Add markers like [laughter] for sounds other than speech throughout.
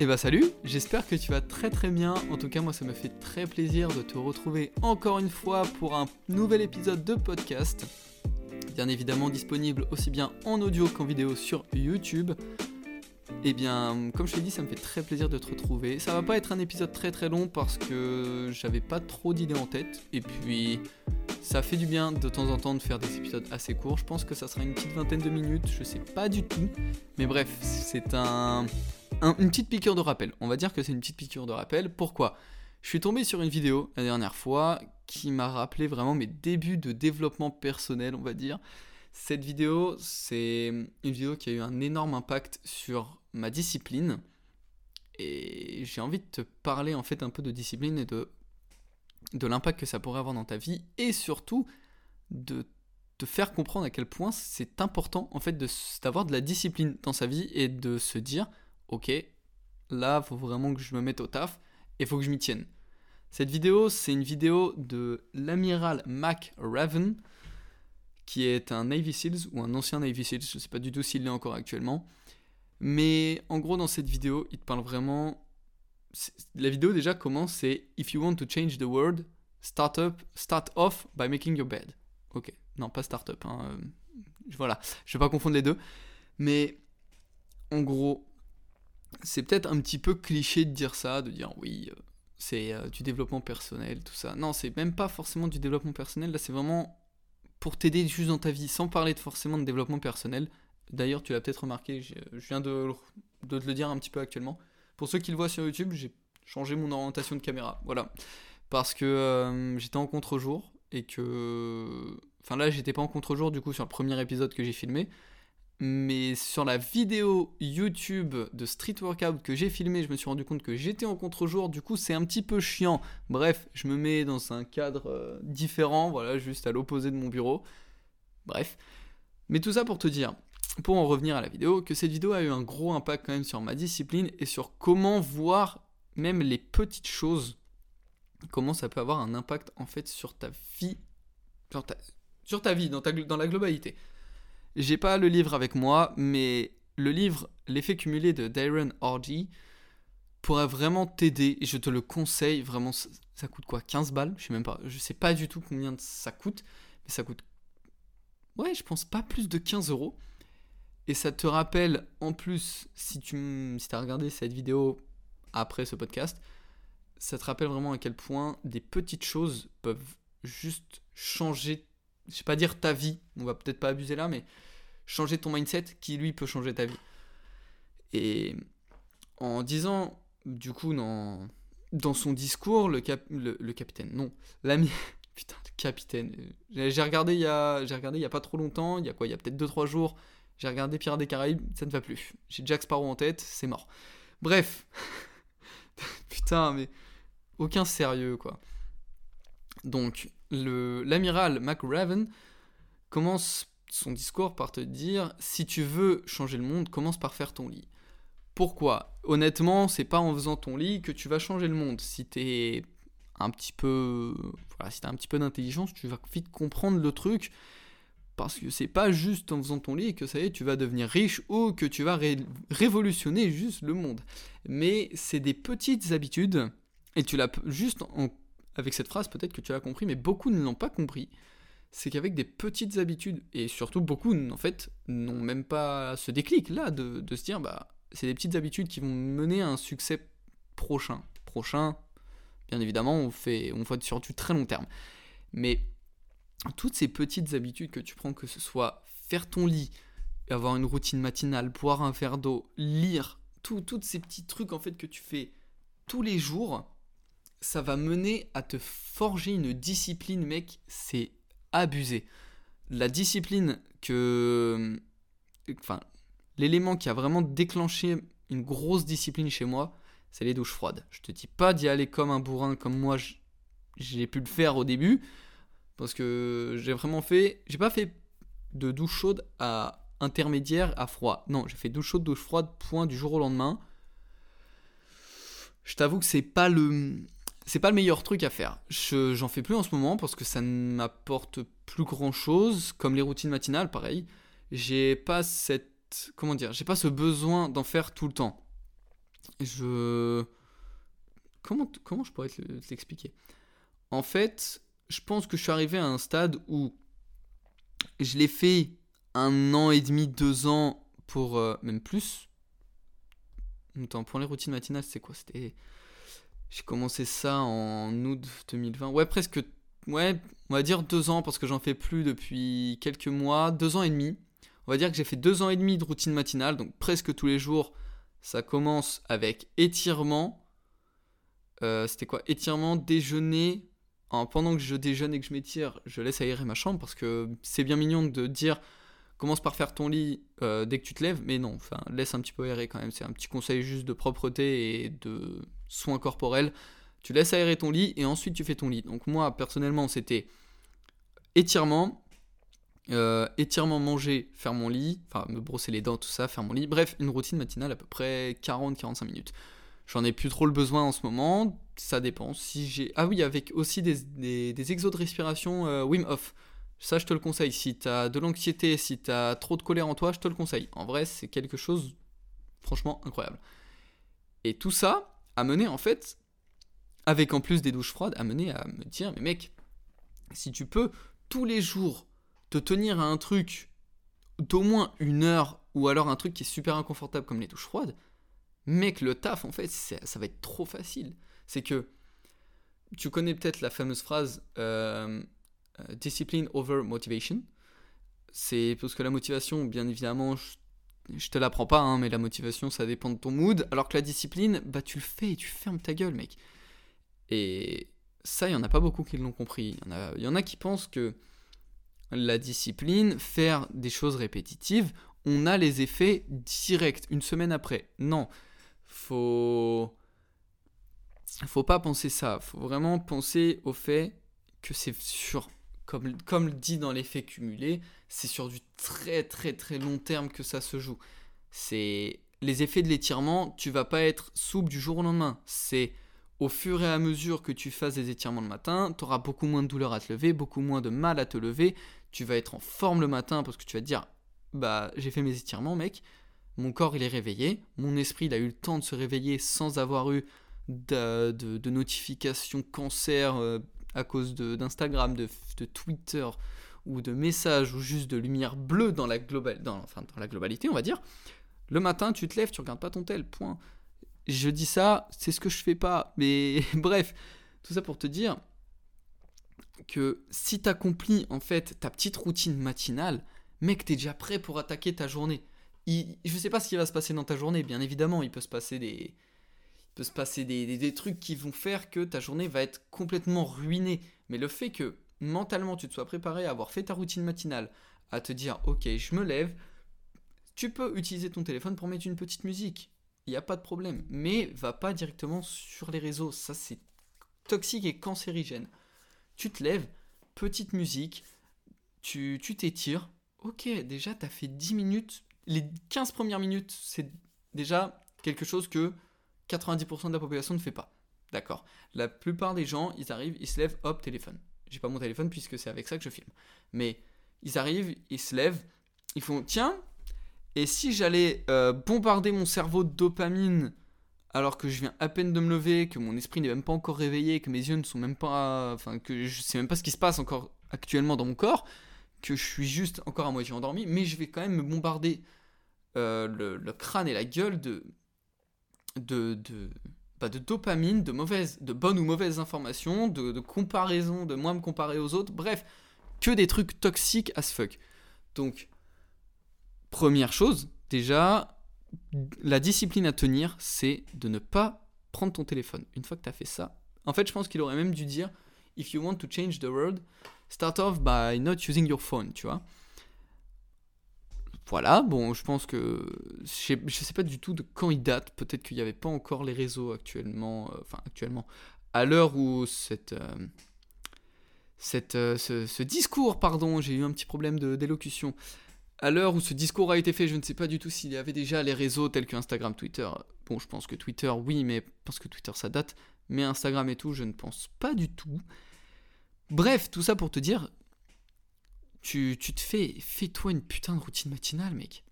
Eh bah salut, j'espère que tu vas très très bien. En tout cas, moi ça me fait très plaisir de te retrouver encore une fois pour un nouvel épisode de podcast. Bien évidemment disponible aussi bien en audio qu'en vidéo sur YouTube. Eh bien, comme je t'ai dit, ça me fait très plaisir de te retrouver. Ça va pas être un épisode très très long parce que j'avais pas trop d'idées en tête. Et puis, ça fait du bien de temps en temps de faire des épisodes assez courts. Je pense que ça sera une petite vingtaine de minutes, je sais pas du tout. Mais bref, c'est un une petite piqûre de rappel. On va dire que c'est une petite piqûre de rappel. Pourquoi? Je suis tombé sur une vidéo la dernière fois qui m'a rappelé vraiment mes débuts de développement personnel, on va dire. Cette vidéo, c'est une vidéo qui a eu un énorme impact sur ma discipline. Et j'ai envie de te parler en fait un peu de discipline et de, l'impact que ça pourrait avoir dans ta vie. Et surtout de te faire comprendre à quel point c'est important en fait d'avoir de la discipline dans sa vie et de se dire ok, là, faut vraiment que je me mette au taf et faut que je m'y tienne. Cette vidéo, c'est une vidéo de l'amiral Mac Raven, qui est un Navy Seals ou un ancien Navy Seals, je ne sais pas du tout s'il l'est encore actuellement. Mais en gros, dans cette vidéo, il te parle vraiment. La vidéo déjà commence, c'est If you want to change the world, start, up, start off by making your bed. Ok, non, pas start up. Hein. Euh, voilà, je vais pas confondre les deux. Mais en gros, c'est peut-être un petit peu cliché de dire ça, de dire oui, euh, c'est euh, du développement personnel, tout ça. Non, c'est même pas forcément du développement personnel, là c'est vraiment pour t'aider juste dans ta vie, sans parler de forcément de développement personnel. D'ailleurs, tu l'as peut-être remarqué, je viens de, te le dire un petit peu actuellement. Pour ceux qui le voient sur YouTube, j'ai changé mon orientation de caméra, voilà. Parce que euh, j'étais en contre-jour et que... Enfin là, j'étais pas en contre-jour du coup sur le premier épisode que j'ai filmé, mais sur la vidéo YouTube de Street Workout que j'ai filmé, je me suis rendu compte que j'étais en contre-jour, du coup c'est un petit peu chiant. Bref, je me mets dans un cadre euh, différent, voilà, juste à l'opposé de mon bureau. Bref. Mais tout ça pour te dire, pour en revenir à la vidéo, que cette vidéo a eu un gros impact quand même sur ma discipline et sur comment voir même les petites choses, comment ça peut avoir un impact en fait sur ta vie, sur ta, sur ta vie, dans, ta, dans la globalité. J'ai pas le livre avec moi, mais le livre L'effet cumulé de Darren Hardy pourrait vraiment t'aider je te le conseille vraiment. Ça coûte quoi 15 balles? Je sais même pas. Je sais pas du tout combien ça coûte mais ça coûte ouais je pense pas plus de 15 euros. Et ça te rappelle en plus si tu si as regardé cette vidéo après ce podcast ça te rappelle vraiment à quel point des petites choses peuvent juste changer je sais pas dire ta vie on va peut-être pas abuser là mais changer ton mindset qui lui peut changer ta vie. Et en disant, du coup, dans, dans son discours, le, le, capitaine, non, l'ami, [laughs] putain, le capitaine, j'ai regardé, il y a, j'ai regardé il y a pas trop longtemps, il y a quoi, il y a peut-être 2-3 jours, j'ai regardé Pirates des Caraïbes, ça ne va plus. J'ai Jack Sparrow en tête, c'est mort. Bref, [laughs] putain, mais aucun sérieux, quoi. Donc, l'amiral McRaven commence son discours par te dire si tu veux changer le monde, commence par faire ton lit. Pourquoi? Honnêtement, c'est pas en faisant ton lit que tu vas changer le monde. Si t'es un petit peu, voilà, si t'as un petit peu d'intelligence, tu vas vite comprendre le truc. Parce que c'est pas juste en faisant ton lit que ça y est, tu vas devenir riche ou que tu vas révolutionner juste le monde. Mais c'est des petites habitudes, et tu l'as juste avec cette phrase, peut-être que tu l'as compris, mais beaucoup ne l'ont pas compris c'est qu'avec des petites habitudes, et surtout beaucoup en fait n'ont même pas ce déclic là de, se dire bah c'est des petites habitudes qui vont mener à un succès prochain. Prochain, bien évidemment, on fait, on fait sur du très long terme. Mais toutes ces petites habitudes que tu prends, que ce soit faire ton lit, avoir une routine matinale, boire un verre d'eau, lire, tous ces petits trucs en fait que tu fais tous les jours, ça va mener à te forger une discipline, mec. C'est abusé. La discipline que. Enfin, l'élément qui a vraiment déclenché une grosse discipline chez moi, c'est les douches froides. Je te dis pas d'y aller comme un bourrin, comme moi j'ai pu le faire au début, parce que j'ai vraiment fait. J'ai pas fait de douche chaude à intermédiaire à froid. Non, j'ai fait douche chaude, douche froide, point du jour au lendemain. Je t'avoue que c'est pas le c'est pas le meilleur truc à faire. J'en fais plus en ce moment parce que ça ne m'apporte plus grand chose, comme les routines matinales, pareil. J'ai pas cette. Comment dire J'ai pas ce besoin d'en faire tout le temps. je. Comment, comment je pourrais te l'expliquer? En fait, je pense que je suis arrivé à un stade où je l'ai fait un an et demi, deux ans pour euh, même plus. Attends, pour les routines matinales, c'est quoi? C'était. J'ai commencé ça en août 2020. Ouais, presque. Ouais, on va dire deux ans parce que j'en fais plus depuis quelques mois. Deux ans et demi. On va dire que j'ai fait deux ans et demi de routine matinale, donc presque tous les jours. Ça commence avec étirement. Euh, c'était quoi? Étirement, déjeuner. pendant que je déjeune et que je m'étire, je laisse aérer ma chambre parce que c'est bien mignon de dire commence par faire ton lit euh, dès que tu te lèves, mais non, enfin, laisse un petit peu aérer quand même. C'est un petit conseil juste de propreté et de soins corporels. Tu laisses aérer ton lit et ensuite tu fais ton lit. Donc moi, personnellement, c'était étirement, euh, étirement, manger, faire mon lit, enfin me brosser les dents, tout ça, faire mon lit. Bref, une routine matinale à peu près 40-45 minutes. J'en ai plus trop le besoin en ce moment, ça dépend. Si j'ai ah oui, avec aussi des, des, exos de respiration euh, Wim Hof. Ça, je te le conseille. Si tu as de l'anxiété, si tu as trop de colère en toi, je te le conseille. En vrai, c'est quelque chose franchement incroyable. Et tout ça a mené en fait, avec en plus des douches froides, a mené à me dire, mais mec, si tu peux tous les jours te tenir à un truc d'au moins une heure, ou alors un truc qui est super inconfortable comme les douches froides, mec, le taf en fait, ça va être trop facile. C'est que tu connais peut-être la fameuse phrase euh, discipline over motivation. C'est parce que la motivation, bien évidemment, je, te l'apprends pas, hein, mais la motivation, ça dépend de ton mood. Alors que la discipline, bah tu le fais et tu fermes ta gueule, mec. Et ça, il y en a pas beaucoup qui l'ont compris. Il y, y en a qui pensent que la discipline, faire des choses répétitives, on a les effets directs une semaine après. Non, faut faut pas penser ça. Faut vraiment penser au fait que c'est sur comme, comme dit dans l'effet cumulé, c'est sur du très très très long terme que ça se joue. C'est les effets de l'étirement, tu vas pas être souple du jour au lendemain. C'est au fur et à mesure que tu fasses des étirements le matin, tu auras beaucoup moins de douleur à te lever, beaucoup moins de mal à te lever, tu vas être en forme le matin parce que tu vas te dire bah j'ai fait mes étirements mec, mon corps il est réveillé, mon esprit il a eu le temps de se réveiller sans avoir eu de, de, notifications cancer, euh, à cause d'Instagram, de, de, Twitter ou de messages ou juste de lumière bleue dans la, dans, enfin, dans la globalité, on va dire, le matin, tu te lèves, tu regardes pas ton tel, point. Je dis ça, c'est ce que je fais pas, mais [laughs] bref, tout ça pour te dire que si tu accomplis en fait ta petite routine matinale, mec, t'es déjà prêt pour attaquer ta journée. Il, je sais pas ce qui va se passer dans ta journée, bien évidemment, il peut se passer des, peut se passer des, trucs qui vont faire que ta journée va être complètement ruinée. Mais le fait que mentalement tu te sois préparé à avoir fait ta routine matinale, à te dire ok je me lève, tu peux utiliser ton téléphone pour mettre une petite musique. Il n'y a pas de problème. Mais va pas directement sur les réseaux. Ça c'est toxique et cancérigène. Tu te lèves, petite musique, tu t'étires. ok, déjà tu as fait 10 minutes. Les 15 premières minutes, c'est déjà quelque chose que 90% de la population ne fait pas. D'accord. La plupart des gens, ils arrivent, ils se lèvent, hop, téléphone. J'ai pas mon téléphone puisque c'est avec ça que je filme. Mais ils arrivent, ils se lèvent, ils font tiens, et si j'allais euh, bombarder mon cerveau de dopamine alors que je viens à peine de me lever, que mon esprit n'est même pas encore réveillé, que mes yeux ne sont même pas. Enfin, que je sais même pas ce qui se passe encore actuellement dans mon corps, que je suis juste encore à moitié endormi, mais je vais quand même me bombarder euh, le, crâne et la gueule de de, de, bah, de dopamine, de, mauvaises, de bonnes ou mauvaises informations, de, de comparaison, de moi me comparer aux autres, bref, que des trucs toxiques as fuck. Donc, première chose, déjà, la discipline à tenir, c'est de ne pas prendre ton téléphone. Une fois que tu as fait ça, en fait, je pense qu'il aurait même dû dire If you want to change the world, start off by not using your phone, tu vois. Voilà, bon, je pense que. Je ne sais pas du tout de quand il date. Peut-être qu'il n'y avait pas encore les réseaux actuellement. Euh, enfin, actuellement. À l'heure où cette. Euh, euh, ce, discours, pardon, j'ai eu un petit problème d'élocution. À l'heure où ce discours a été fait, je ne sais pas du tout s'il y avait déjà les réseaux tels que Instagram, Twitter. Bon, je pense que Twitter, oui, mais parce que Twitter ça date. Mais Instagram et tout, je ne pense pas du tout. Bref, tout ça pour te dire, tu, te fais, fais-toi une putain de routine matinale, mec.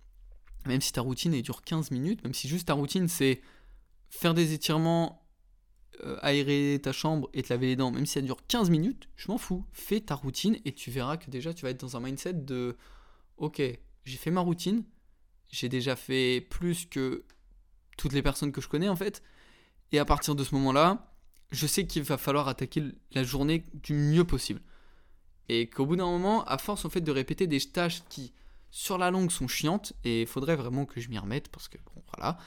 Même si ta routine elle dure 15 minutes, même si juste ta routine c'est faire des étirements, euh, aérer ta chambre et te laver les dents, même si ça dure 15 minutes, je m'en fous. Fais ta routine et tu verras que déjà tu vas être dans un mindset de ok, j'ai fait ma routine, j'ai déjà fait plus que toutes les personnes que je connais en fait, et à partir de ce moment-là, je sais qu'il va falloir attaquer la journée du mieux possible. Et qu'au bout d'un moment, à force en fait de répéter des tâches qui sur la longue sont chiantes, et il faudrait vraiment que je m'y remette parce que bon voilà,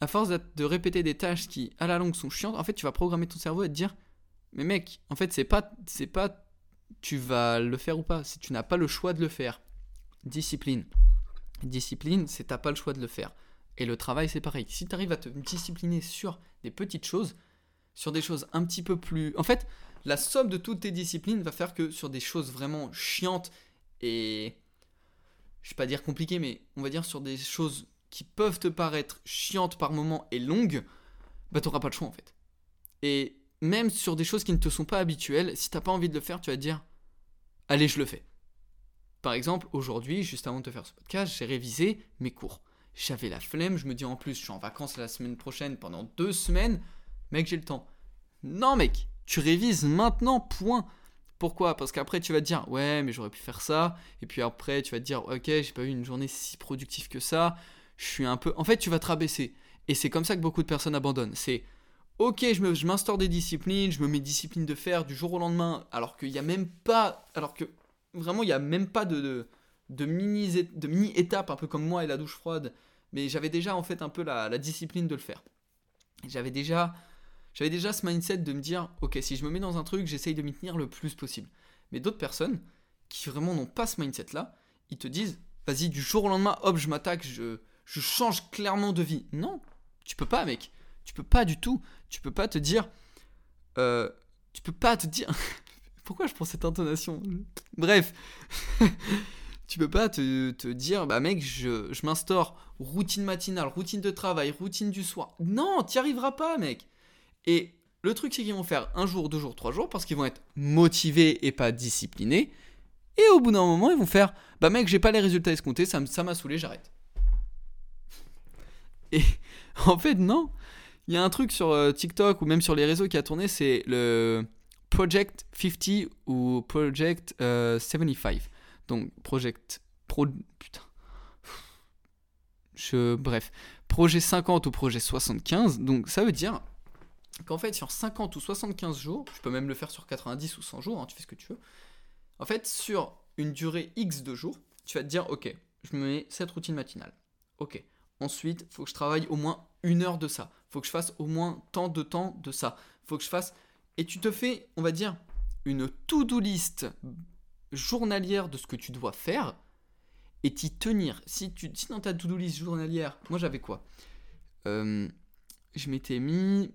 à force de répéter des tâches qui à la longue sont chiantes, en fait tu vas programmer ton cerveau et te dire mais mec, en fait c'est pas c'est pas tu vas le faire ou pas, si tu n'as pas le choix de le faire. Discipline. Discipline, c'est t'as pas le choix de le faire. Et le travail, c'est pareil. Si tu arrives à te discipliner sur des petites choses, sur des choses un petit peu plus. En fait, la somme de toutes tes disciplines va faire que sur des choses vraiment chiantes et. Je vais pas dire compliquées, mais on va dire sur des choses qui peuvent te paraître chiantes par moment et longues, bah t'auras pas le choix en fait. Et même sur des choses qui ne te sont pas habituelles, si t'as pas envie de le faire, tu vas te dire Allez, je le fais. Par exemple, aujourd'hui, juste avant de te faire ce podcast, j'ai révisé mes cours. J'avais la flemme, je me dis en plus, je suis en vacances la semaine prochaine pendant deux semaines, mec, j'ai le temps. Non, mec, tu révises maintenant, point. Pourquoi? Parce qu'après, tu vas te dire, ouais, mais j'aurais pu faire ça. Et puis après, tu vas te dire, ok, j'ai pas eu une journée si productive que ça. Je suis un peu. En fait, tu vas te rabaisser. Et c'est comme ça que beaucoup de personnes abandonnent. C'est, ok, je m'instaure des disciplines, je me mets discipline de faire du jour au lendemain, alors qu'il n'y a même pas. Alors que vraiment, il n'y a même pas de, de, mini, de mini étapes, un peu comme moi et la douche froide. Mais j'avais déjà en fait un peu la, discipline de le faire. J'avais déjà, j'avais déjà ce mindset de me dire, ok, si je me mets dans un truc, j'essaye de m'y tenir le plus possible. Mais d'autres personnes qui vraiment n'ont pas ce mindset-là, ils te disent, vas-y, du jour au lendemain, hop, je m'attaque, je, je change clairement de vie. Non, tu peux pas, mec. Tu peux pas du tout. Tu peux pas te dire. Euh, tu peux pas te dire. [laughs] Pourquoi je prends cette intonation? Bref. [laughs] tu peux pas te, dire, bah mec, je, je m'instaure routine matinale, routine de travail, routine du soir. Non, t'y arriveras pas, mec. Et le truc, c'est qu'ils vont faire un jour, deux jours, trois jours, parce qu'ils vont être motivés et pas disciplinés. Et au bout d'un moment, ils vont faire, bah mec, j'ai pas les résultats escomptés, ça m'a saoulé, j'arrête. [laughs] Et en fait, non. Il y a un truc sur euh, TikTok ou même sur les réseaux qui a tourné, c'est le Project 50 ou Project 75. Euh, Donc, Project. Pro, putain. Je, bref. Projet 50 ou projet 75. Donc, ça veut dire qu'en fait, sur 50 ou 75 jours, je peux même le faire sur 90 ou 100 jours, hein, tu fais ce que tu veux. En fait, sur une durée X de jours, tu vas te dire, ok, je me mets cette routine matinale. Ok, Ensuite, faut que je travaille au moins une heure de ça. Faut que je fasse au moins tant de temps de ça. Faut que je fasse. Et tu te fais, on va dire, une to-do list journalière de ce que tu dois faire et t'y tenir. Si, tu, si dans ta to-do list journalière, moi j'avais quoi? Euh, Je m'étais mis.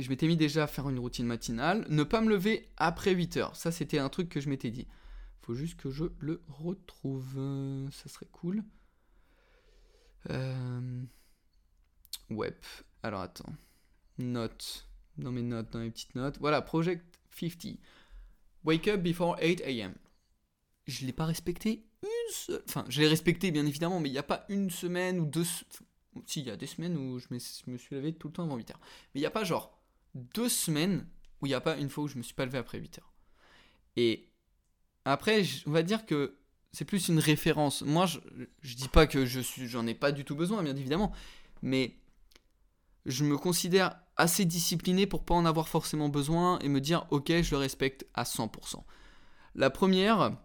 Je m'étais mis déjà à faire une routine matinale, ne pas me lever après 8 heures. Ça, c'était un truc que je m'étais dit. Faut juste que je le retrouve. Ça serait cool. Euh... Web. Alors attends. Notes. Dans mes notes, dans mes petites notes. Voilà, Project 50. Wake up before 8 am. Je ne l'ai pas respecté une seule. Enfin, je l'ai respecté bien évidemment, mais il n'y a pas une semaine ou deux. Si, il y a des semaines où je me, suis levé tout le temps avant 8 heures. Mais il n'y a pas genre deux semaines où il n'y a pas une fois où je me suis pas levé après 8 heures. Et après, on va dire que c'est plus une référence. Moi, je, je dis pas que je suis, j'en ai pas du tout besoin, bien évidemment, mais je me considère assez discipliné pour pas en avoir forcément besoin et me dire ok, je le respecte à 100%. La première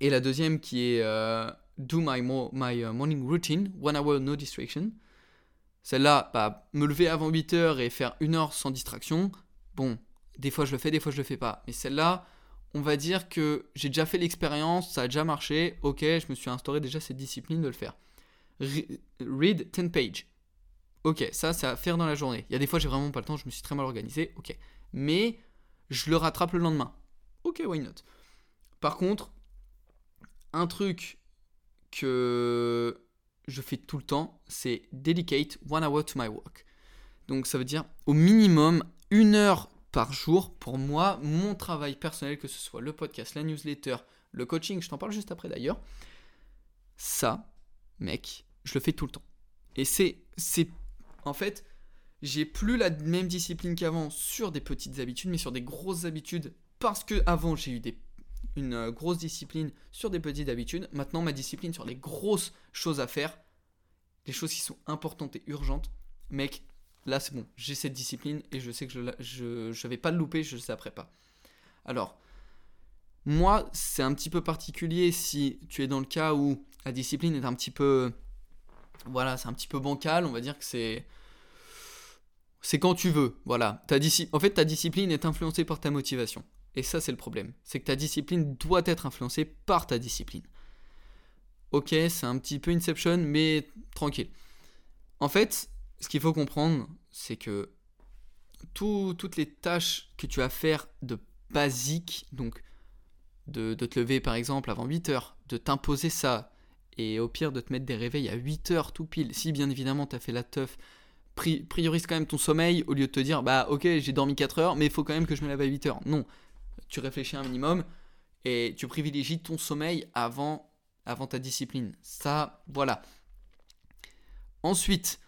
et la deuxième qui est euh, do my, my uh, morning routine, one hour no distraction. Celle-là, bah, me lever avant 8 heures et faire une heure sans distraction. Bon, des fois je le fais, des fois je le fais pas. Mais celle-là, on va dire que j'ai déjà fait l'expérience, ça a déjà marché, ok, je me suis instauré déjà cette discipline de le faire. Read 10 pages. Ok, ça, c'est à faire dans la journée. Il y a des fois, j'ai vraiment pas le temps, je me suis très mal organisé, ok. Mais je le rattrape le lendemain. Ok, why not? Par contre, un truc que je fais tout le temps, c'est dedicate one hour to my work. Donc ça veut dire au minimum une heure par jour pour moi, mon travail personnel, que ce soit le podcast, la newsletter, le coaching, je t'en parle juste après d'ailleurs. Ça, mec, je le fais tout le temps. Et c'est, c'est en fait, j'ai plus la même discipline qu'avant sur des petites habitudes, mais sur des grosses habitudes. Parce que avant j'ai eu des, une euh, grosse discipline sur des petites habitudes. Maintenant, ma discipline sur les grosses choses à faire, les choses qui sont importantes et urgentes, mec, là c'est bon, j'ai cette discipline et je sais que je ne je, vais pas le louper, je ne après pas. Alors, moi, c'est un petit peu particulier si tu es dans le cas où la discipline est un petit peu. Voilà, c'est un petit peu bancal, on va dire que c'est. C'est quand tu veux, voilà. Ta en fait, ta discipline est influencée par ta motivation. Et ça, c'est le problème. C'est que ta discipline doit être influencée par ta discipline. Ok, c'est un petit peu Inception, mais tranquille. En fait, ce qu'il faut comprendre, c'est que toutes les tâches que tu as à faire de basique, donc de, te lever par exemple avant 8 heures, de t'imposer ça, et au pire de te mettre des réveils à 8 heures tout pile, si bien évidemment tu as fait la teuf, priorise quand même ton sommeil au lieu de te dire bah ok j'ai dormi 4 heures mais il faut quand même que je me lève à 8 heures. Non, tu réfléchis un minimum et tu privilégies ton sommeil avant, ta discipline. Ça, voilà. Ensuite,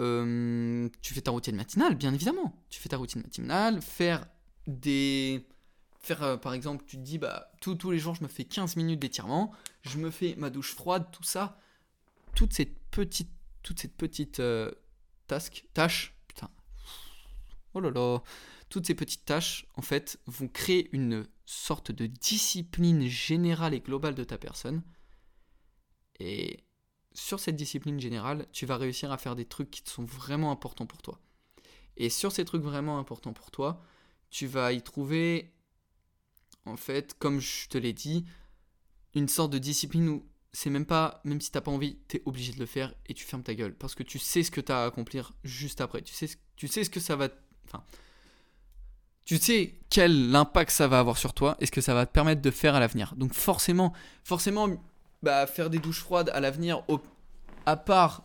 euh, tu fais ta routine matinale, bien évidemment. Tu fais ta routine matinale, faire des faire euh, par exemple, tu te dis bah tous les jours je me fais 15 minutes d'étirement, je me fais ma douche froide, tout ça, toute cette petite toute cette petite euh, tâche, putain. Oh là là, toutes ces petites tâches en fait vont créer une sorte de discipline générale et globale de ta personne. Et sur cette discipline générale, tu vas réussir à faire des trucs qui sont vraiment importants pour toi. Et sur ces trucs vraiment importants pour toi, tu vas y trouver en fait, comme je te l'ai dit, une sorte de discipline où c'est même pas, même si t'as pas envie, t'es obligé de le faire et tu fermes ta gueule. Parce que tu sais ce que t'as à accomplir juste après. Tu sais, tu sais ce que ça va. Enfin. Tu sais quel impact ça va avoir sur toi et ce que ça va te permettre de faire à l'avenir. Donc forcément, forcément, bah, faire des douches froides à l'avenir, à part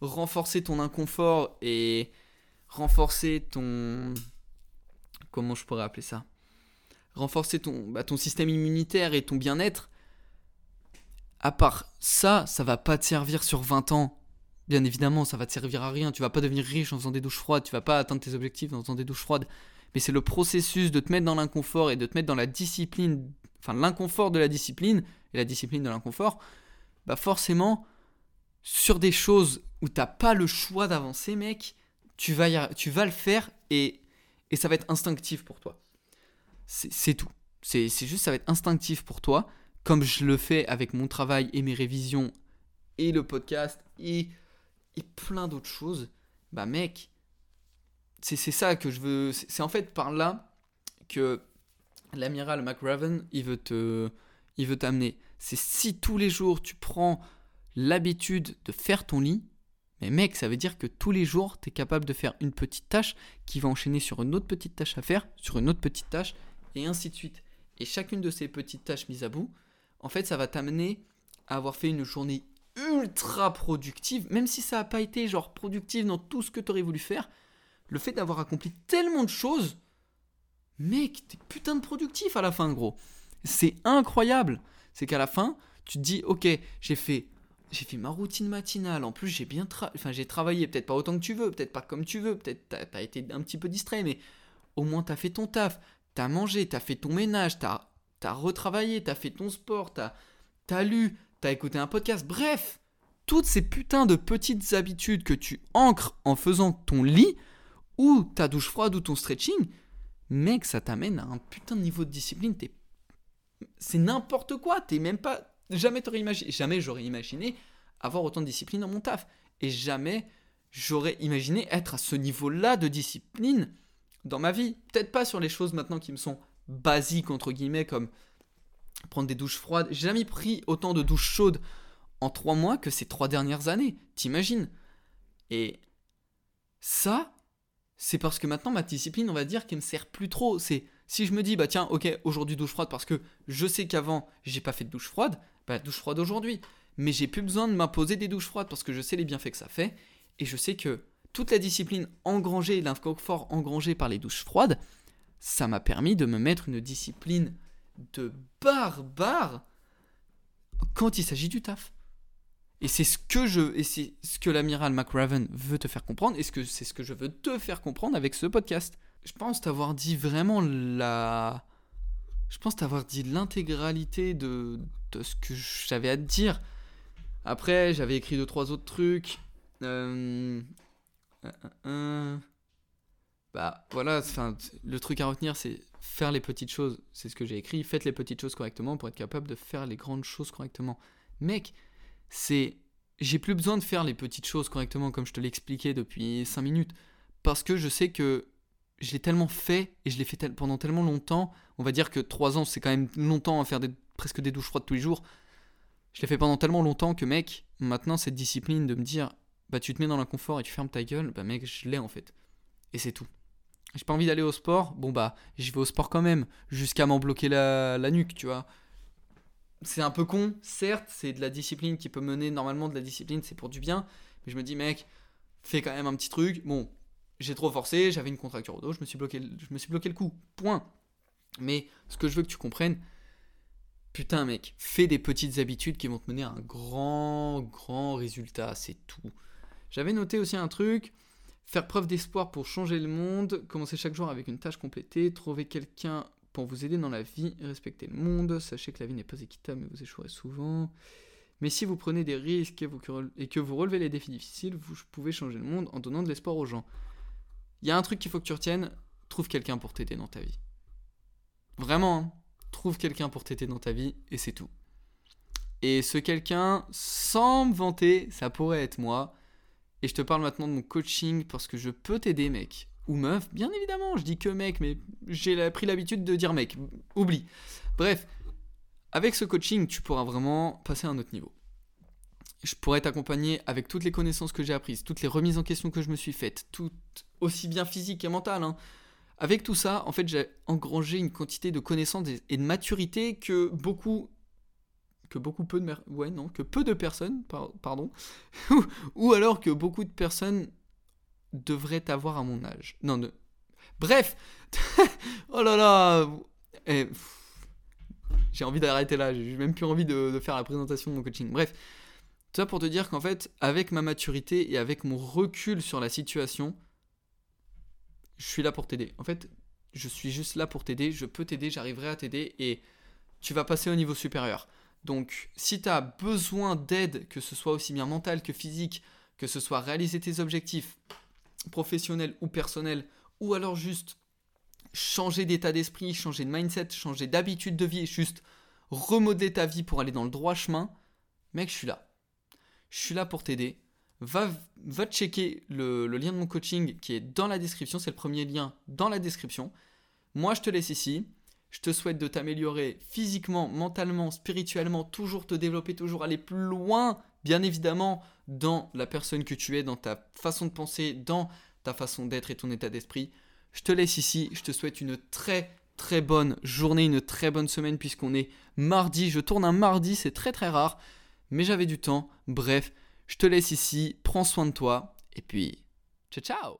renforcer ton inconfort et renforcer ton... Comment je pourrais appeler ça? Renforcer ton, bah, ton système immunitaire et ton bien-être, à part ça, ça va pas te servir sur 20 ans. Bien évidemment, ça va te servir à rien. Tu vas pas devenir riche en faisant des douches froides, tu vas pas atteindre tes objectifs en faisant des douches froides. Mais c'est le processus de te mettre dans l'inconfort et de te mettre dans la discipline, enfin l'inconfort de la discipline et la discipline de l'inconfort. Bah forcément, sur des choses où t'as pas le choix d'avancer, mec, tu vas, tu vas le faire et, et ça va être instinctif pour toi. C'est tout. C'est juste, ça va être instinctif pour toi, comme je le fais avec mon travail et mes révisions et le podcast et, et plein d'autres choses. Bah mec, c'est ça que je veux. C'est en fait par là que l'amiral McRaven, il veut te, il veut t'amener. C'est si tous les jours tu prends l'habitude de faire ton lit, mais mec, ça veut dire que tous les jours, tu es capable de faire une petite tâche qui va enchaîner sur une autre petite tâche à faire, sur une autre petite tâche, et ainsi de suite. Et chacune de ces petites tâches mises à bout, en fait, ça va t'amener à avoir fait une journée ultra productive, même si ça n'a pas été genre productive dans tout ce que tu aurais voulu faire. Le fait d'avoir accompli tellement de choses, mec, t'es putain de productif à la fin, gros. C'est incroyable. C'est qu'à la fin, tu te dis, ok, j'ai fait, j'ai fait ma routine matinale. En plus, j'ai bien, enfin, j'ai travaillé, peut-être pas autant que tu veux, peut-être pas comme tu veux, peut-être t'as as été un petit peu distrait, mais au moins t'as fait ton taf, t'as mangé, t'as fait ton ménage, t'as as retravaillé, t'as fait ton sport, t'as as lu, t'as écouté un podcast, bref, toutes ces putains de petites habitudes que tu ancres en faisant ton lit, ou ta douche froide, ou ton stretching, mec, ça t'amène à un putain de niveau de discipline, C'est n'importe quoi, t'es même pas... Jamais t'aurais imaginé, jamais j'aurais imaginé avoir autant de discipline dans mon taf. Et jamais j'aurais imaginé être à ce niveau-là de discipline dans ma vie. Peut-être pas sur les choses maintenant qui me sont basiques, entre guillemets, comme prendre des douches froides. J'ai jamais pris autant de douches chaudes en trois mois que ces trois dernières années. T'imagines? Et ça, c'est parce que maintenant ma discipline, on va dire, qu'elle me sert plus trop. C'est si je me dis, bah tiens, ok, aujourd'hui douche froide parce que je sais qu'avant j'ai pas fait de douche froide, bah douche froide aujourd'hui. Mais j'ai plus besoin de m'imposer des douches froides parce que je sais les bienfaits que ça fait et je sais que toute la discipline engrangée, l'inconfort engrangé par les douches froides, ça m'a permis de me mettre une discipline de barbare quand il s'agit du taf. Et c'est ce que je, et c'est ce que l'amiral McRaven veut te faire comprendre, et c'est ce que je veux te faire comprendre avec ce podcast. Je pense t'avoir dit vraiment la, je pense t'avoir dit l'intégralité de, de ce que j'avais à te dire. Après, j'avais écrit deux trois autres trucs. Euh, bah voilà, le truc à retenir, c'est faire les petites choses. C'est ce que j'ai écrit. Faites les petites choses correctement pour être capable de faire les grandes choses correctement. Mec, c'est. J'ai plus besoin de faire les petites choses correctement comme je te l'expliquais depuis 5 minutes. Parce que je sais que je l'ai tellement fait et je l'ai fait pendant tellement longtemps. On va dire que 3 ans, c'est quand même longtemps à faire des, presque des douches froides tous les jours. Je l'ai fait pendant tellement longtemps que, mec, maintenant, cette discipline de me dire, bah, tu te mets dans l'inconfort et tu fermes ta gueule, bah, mec, je l'ai en fait. Et c'est tout. J'ai pas envie d'aller au sport, bon, bah, j'y vais au sport quand même, jusqu'à m'en bloquer la, la nuque, tu vois. C'est un peu con, certes, c'est de la discipline qui peut mener normalement de la discipline, c'est pour du bien, mais je me dis, mec, fais quand même un petit truc. Bon, j'ai trop forcé, j'avais une contracture au dos, je me suis bloqué, je me suis bloqué le coup. Point. Mais ce que je veux que tu comprennes, putain mec, fais des petites habitudes qui vont te mener à un grand, grand résultat, c'est tout. J'avais noté aussi un truc, faire preuve d'espoir pour changer le monde, commencer chaque jour avec une tâche complétée, trouver quelqu'un pour vous aider dans la vie, respecter le monde, sachez que la vie n'est pas équitable mais vous échouerez souvent. Mais si vous prenez des risques et, et que vous relevez les défis difficiles, vous pouvez changer le monde en donnant de l'espoir aux gens. Il y a un truc qu'il faut que tu retiennes, trouve quelqu'un pour t'aider dans ta vie. Vraiment, hein. trouve quelqu'un pour t'aider dans ta vie et c'est tout. Et ce quelqu'un, sans me vanter, ça pourrait être moi. Et je te parle maintenant de mon coaching parce que je peux t'aider, mec. Ou meuf, bien évidemment, je dis que mec, mais j'ai pris l'habitude de dire mec. Oublie. Bref, avec ce coaching, tu pourras vraiment passer à un autre niveau je pourrais t'accompagner avec toutes les connaissances que j'ai apprises, toutes les remises en question que je me suis faites, tout aussi bien physique et mentale. Hein. Avec tout ça, en fait, j'ai engrangé une quantité de connaissances et de maturité que beaucoup que beaucoup peu de ouais non que peu de personnes pardon [laughs] ou alors que beaucoup de personnes devraient avoir à mon âge. Non, ne... bref. [laughs] oh là là. Eh, j'ai envie d'arrêter là. J'ai même plus envie de, de faire la présentation de mon coaching. Bref. Ça pour te dire qu'en fait, avec ma maturité et avec mon recul sur la situation, je suis là pour t'aider. En fait, je suis juste là pour t'aider, je peux t'aider, j'arriverai à t'aider et tu vas passer au niveau supérieur. Donc, si tu as besoin d'aide, que ce soit aussi bien mental que physique, que ce soit réaliser tes objectifs professionnels ou personnels, ou alors juste changer d'état d'esprit, changer de mindset, changer d'habitude de vie, juste remodeler ta vie pour aller dans le droit chemin, mec, je suis là je suis là pour t'aider. Va, va checker le, lien de mon coaching qui est dans la description, c'est le premier lien dans la description. Moi, je te laisse ici. Je te souhaite de t'améliorer physiquement, mentalement, spirituellement, toujours te développer, toujours aller plus loin, bien évidemment, dans la personne que tu es, dans ta façon de penser, dans ta façon d'être et ton état d'esprit. Je te laisse ici. Je te souhaite une très très bonne journée, une très bonne semaine puisqu'on est mardi. Je tourne un mardi, c'est très très rare mais j'avais du temps. Bref, je te laisse ici, prends soin de toi, et puis, ciao ciao